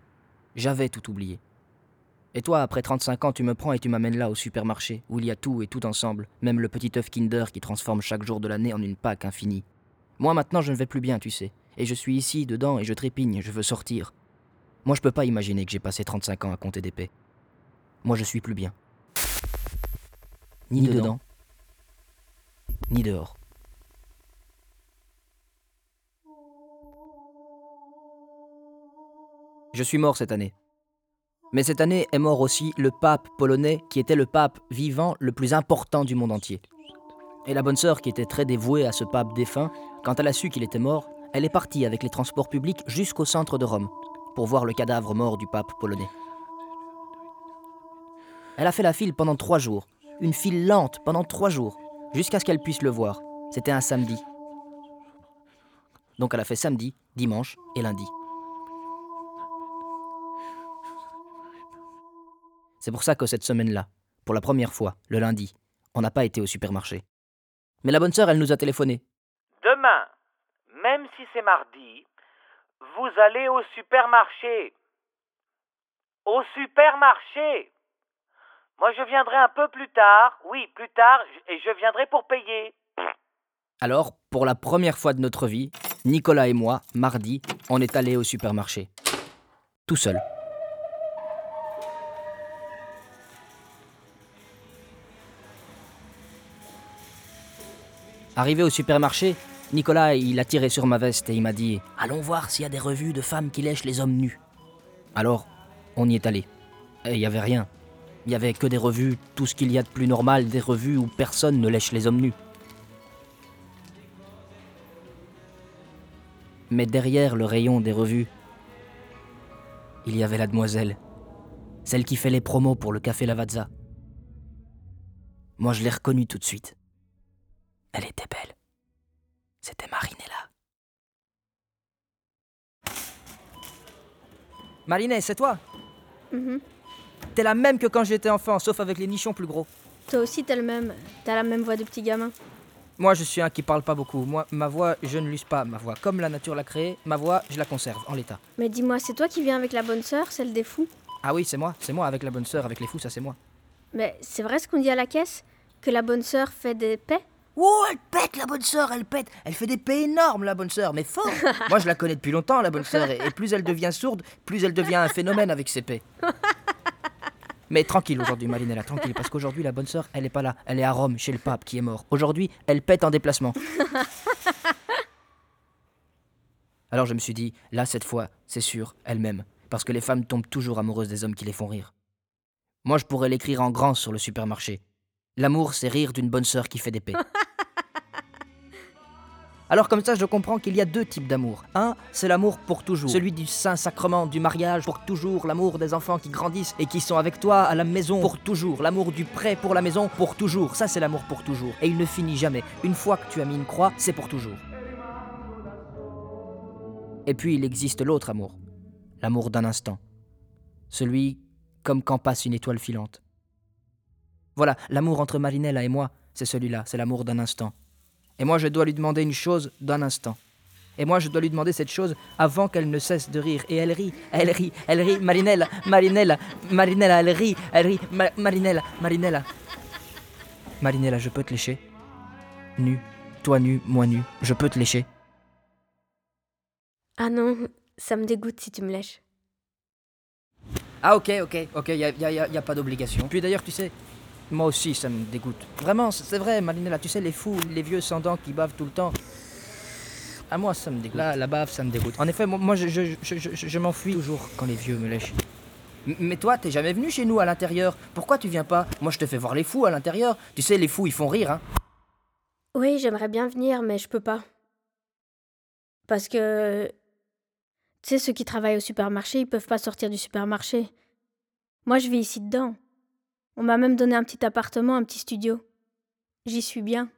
J'avais tout oublié. Et toi, après 35 ans, tu me prends et tu m'amènes là au supermarché, où il y a tout et tout ensemble, même le petit œuf Kinder qui transforme chaque jour de l'année en une Pâque infinie. Moi maintenant, je ne vais plus bien, tu sais. Et je suis ici, dedans, et je trépigne, je veux sortir. Moi, je peux pas imaginer que j'ai passé 35 ans à compter des paix. Moi, je suis plus bien. Ni, Ni dedans, dedans. ni dehors. Je suis mort cette année. Mais cette année est mort aussi le pape polonais qui était le pape vivant le plus important du monde entier. Et la bonne sœur qui était très dévouée à ce pape défunt, quand elle a su qu'il était mort, elle est partie avec les transports publics jusqu'au centre de Rome pour voir le cadavre mort du pape polonais. Elle a fait la file pendant trois jours, une file lente pendant trois jours, jusqu'à ce qu'elle puisse le voir. C'était un samedi. Donc elle a fait samedi, dimanche et lundi. C'est pour ça que cette semaine-là, pour la première fois, le lundi, on n'a pas été au supermarché. Mais la bonne sœur, elle nous a téléphoné. Demain, même si c'est mardi, vous allez au supermarché. Au supermarché. Moi, je viendrai un peu plus tard. Oui, plus tard, et je viendrai pour payer. Alors, pour la première fois de notre vie, Nicolas et moi, mardi, on est allés au supermarché. Tout seul. Arrivé au supermarché, Nicolas, il a tiré sur ma veste et il m'a dit Allons voir s'il y a des revues de femmes qui lèchent les hommes nus. Alors, on y est allé. Et il n'y avait rien. Il n'y avait que des revues, tout ce qu'il y a de plus normal, des revues où personne ne lèche les hommes nus. Mais derrière le rayon des revues, il y avait la demoiselle, celle qui fait les promos pour le café Lavazza. Moi, je l'ai reconnue tout de suite. Elle était belle. C'était Marinella. Marinet, c'est toi? Mhm. T'es la même que quand j'étais enfant, sauf avec les nichons plus gros. Toi aussi, t'es le même. T'as la même voix de petit gamin. Moi, je suis un qui parle pas beaucoup. Moi, ma voix, je ne l'use pas. Ma voix, comme la nature l'a créée, ma voix, je la conserve en l'état. Mais dis-moi, c'est toi qui viens avec la bonne sœur, celle des fous? Ah oui, c'est moi, c'est moi avec la bonne sœur, avec les fous, ça c'est moi. Mais c'est vrai ce qu'on dit à la caisse? Que la bonne sœur fait des paix? Oh, elle pète, la bonne sœur, elle pète. Elle fait des paix énormes, la bonne sœur, mais fort. Moi, je la connais depuis longtemps, la bonne sœur, et, et plus elle devient sourde, plus elle devient un phénomène avec ses paix. Mais tranquille aujourd'hui, Malinella, tranquille, parce qu'aujourd'hui, la bonne sœur, elle est pas là. Elle est à Rome, chez le pape qui est mort. Aujourd'hui, elle pète en déplacement. Alors je me suis dit, là, cette fois, c'est sûr, elle-même. Parce que les femmes tombent toujours amoureuses des hommes qui les font rire. Moi, je pourrais l'écrire en grand sur le supermarché. L'amour, c'est rire d'une bonne sœur qui fait des paix. Alors comme ça, je comprends qu'il y a deux types d'amour. Un, c'est l'amour pour toujours. Celui du Saint-Sacrement, du mariage, pour toujours. L'amour des enfants qui grandissent et qui sont avec toi à la maison, pour toujours. L'amour du prêt pour la maison, pour toujours. Ça, c'est l'amour pour toujours. Et il ne finit jamais. Une fois que tu as mis une croix, c'est pour toujours. Et puis, il existe l'autre amour. L'amour d'un instant. Celui comme quand passe une étoile filante. Voilà, l'amour entre Marinella et moi, c'est celui-là, c'est l'amour d'un instant. Et moi, je dois lui demander une chose d'un instant. Et moi, je dois lui demander cette chose avant qu'elle ne cesse de rire. Et elle rit, elle rit, elle rit. Marinella, Marinella, Marinella, elle rit, elle rit. Ma- Marinella, Marinella. Marinella, je peux te lécher Nu, toi nu, moi nu, je peux te lécher Ah non, ça me dégoûte si tu me lèches. Ah ok, ok, ok, y a, y a- y a- y a pas d'obligation. Puis d'ailleurs, tu sais, moi aussi ça me dégoûte. Vraiment, c'est vrai, Malinella, tu sais, les fous, les vieux sans dents qui bavent tout le temps. À moi, ça me dégoûte. Là, la bave, ça me dégoûte. En effet, moi, je, je, je, je- je m'enfuis toujours quand les vieux me lèchent. Mais toi, t'es jamais venu chez nous à l'intérieur. Pourquoi tu viens pas? Moi, je te fais voir les fous à l'intérieur. Tu sais, les fous, ils font rire, hein. Oui, j'aimerais bien venir, mais je peux pas. Parce que. Tu sais, ceux qui travaillent au supermarché, ils peuvent pas sortir du supermarché. Moi, je vis ici dedans. On m'a même donné un petit appartement, un petit studio. J'y suis bien.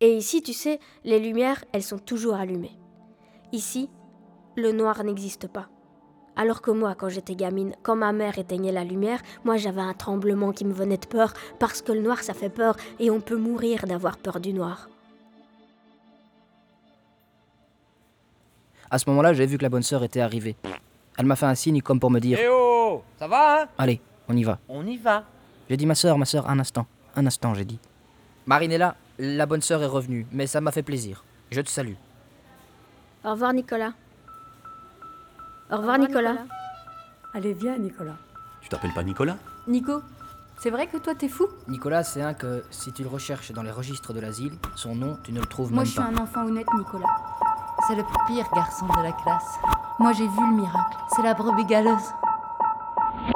Et ici, tu sais, les lumières, elles sont toujours allumées. Ici, le noir n'existe pas. Alors que moi, quand j'étais gamine, quand ma mère éteignait la lumière, moi j'avais un tremblement qui me venait de peur, parce que le noir ça fait peur, et on peut mourir d'avoir peur du noir. À ce moment-là, j'ai vu que la bonne sœur était arrivée. Elle m'a fait un signe comme pour me dire Eh oh Ça va, hein? Allez, on y va. On y va. J'ai dit ma sœur, ma sœur, un instant. Un instant, j'ai dit. Marinella, la bonne sœur est revenue, mais ça m'a fait plaisir. Je te salue. Au revoir, Nicolas. Au revoir, Nicolas. Allez, viens, Nicolas. Tu t'appelles pas Nicolas? Nico, c'est vrai que toi t'es fou? Nicolas, c'est un que si tu le recherches dans les registres de l'asile, son nom, tu ne le trouves Moi même je suis pas. un enfant honnête, Nicolas. C'est le pire garçon de la classe. Moi j'ai vu le miracle. C'est la brebis galeuse.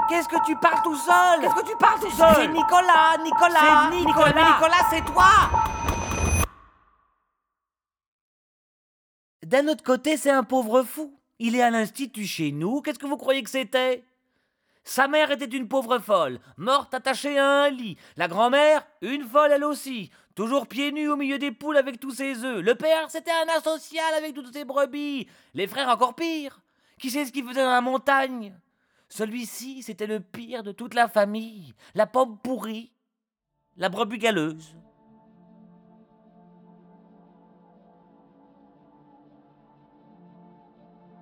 Qu'est-ce que tu parles tout seul Qu'est-ce que tu parles tout seul C'est Nicolas, Nicolas C'est Nicolas, mais Nicolas, c'est toi D'un autre côté, c'est un pauvre fou. Il est à l'institut chez nous. Qu'est-ce que vous croyez que c'était? Sa mère était une pauvre folle, morte attachée à un lit. La grand-mère, une folle elle aussi, toujours pieds nus au milieu des poules avec tous ses œufs. Le père, c'était un asocial avec toutes ses brebis. Les frères, encore pire. Qui sait ce qu'ils faisaient dans la montagne? Celui-ci, c'était le pire de toute la famille. La pomme pourrie. La brebis galeuse.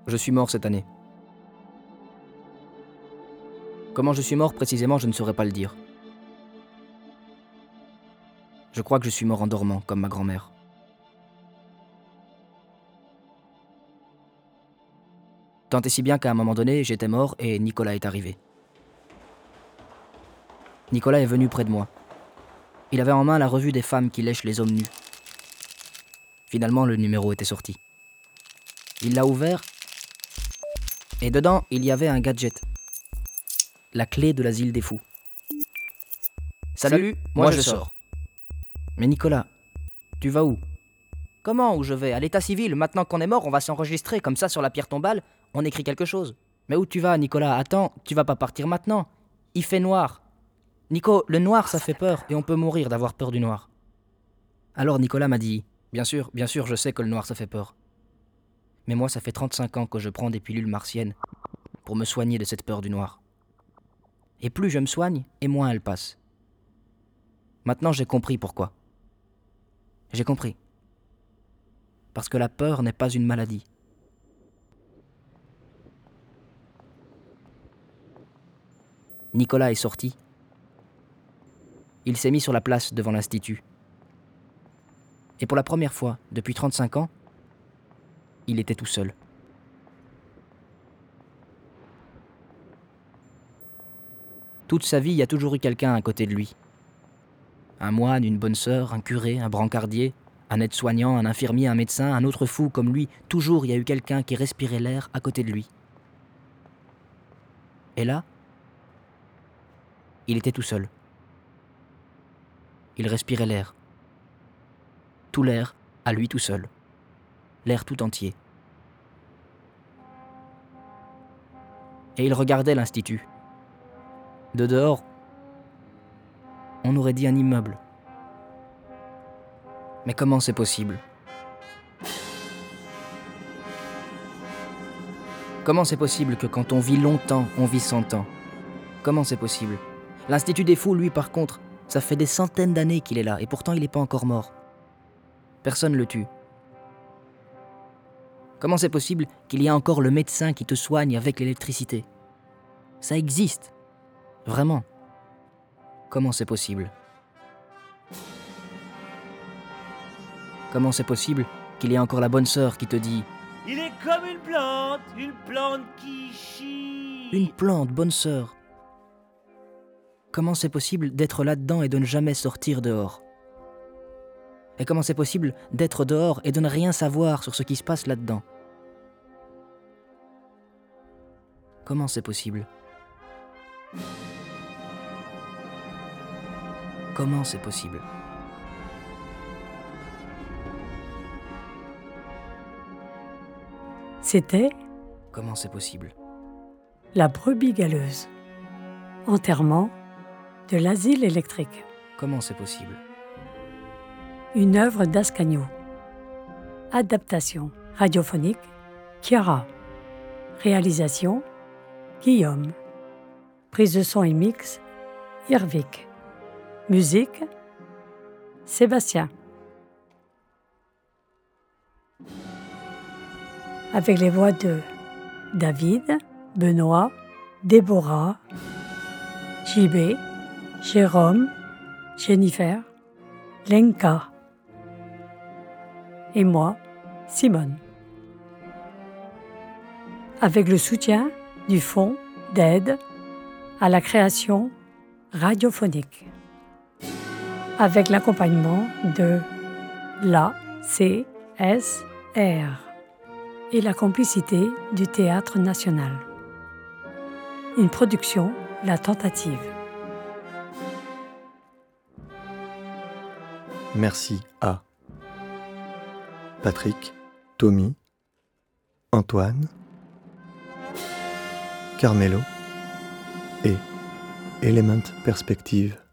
Je suis mort cette année. Comment je suis mort précisément, je ne saurais pas le dire. Je crois que je suis mort en dormant, comme ma grand-mère. Tant et si bien qu'à un moment donné, j'étais mort et Nicolas est arrivé. Nicolas est venu près de moi. Il avait en main la revue des femmes qui lèchent les hommes nus. Finalement, le numéro était sorti. Il l'a ouvert et dedans, il y avait un gadget. La clé de l'asile des fous. Salut, moi, je, sors. Mais Nicolas, tu vas où? Comment où je vais? À l'état civil, maintenant qu'on est mort, on va s'enregistrer comme ça sur la pierre tombale, on écrit quelque chose. Mais où tu vas, Nicolas? Attends, tu vas pas partir maintenant. Il fait noir. Nico, le noir, ça fait peur, et on peut mourir d'avoir peur du noir. Alors Nicolas m'a dit Bien sûr, bien sûr, je sais que le noir, ça fait peur. Mais moi, ça fait 35 ans que je prends des pilules martiennes pour me soigner de cette peur du noir. Et plus je me soigne, et moins elle passe. Maintenant, j'ai compris pourquoi. J'ai compris. Parce que la peur n'est pas une maladie. Nicolas est sorti. Il s'est mis sur la place devant l'Institut. Et pour la première fois depuis 35 ans, il était tout seul. Toute sa vie, il y a toujours eu quelqu'un à côté de lui. Un moine, une bonne sœur, un curé, un brancardier, un aide-soignant, un infirmier, un médecin, un autre fou comme lui. Toujours, il y a eu quelqu'un qui respirait l'air à côté de lui. Et là, il était tout seul. Il respirait l'air. Tout l'air à lui tout seul. L'air tout entier. Et il regardait l'institut. De dehors, on aurait dit un immeuble. Mais comment c'est possible? Comment c'est possible que quand on vit longtemps, on vit cent ans? Comment c'est possible? L'Institut des Fous, lui, par contre, ça fait des centaines d'années qu'il est là, et pourtant il n'est pas encore mort. Personne le tue. Comment c'est possible qu'il y ait encore le médecin qui te soigne avec l'électricité? Ça existe. Vraiment. Comment c'est possible? Comment c'est possible qu'il y ait encore la bonne sœur qui te dit Il est comme une plante, une plante qui chie. Une plante, bonne sœur. Comment c'est possible d'être là-dedans et de ne jamais sortir dehors? Et comment c'est possible d'être dehors et de ne rien savoir sur ce qui se passe là-dedans? Comment c'est possible? Comment c'est possible? C'était Comment c'est possible? La brebis galeuse. Enterrement de l'asile électrique. Comment c'est possible? Une œuvre d'Ascagno. Adaptation radiophonique Chiara. Réalisation Guillaume. Prise de son et mix Irvik. Musique Sébastien. avec les voix de David, Benoît, Déborah, JB, Jérôme, Jennifer, Lenka et moi, Simone. Avec le soutien du Fonds d'aide à la création radiophonique. Avec l'accompagnement de la CSR et la complicité du Théâtre national. Une production La Tentative. Merci à Patrick, Tommy, Antoine, Carmelo et Element Perspective.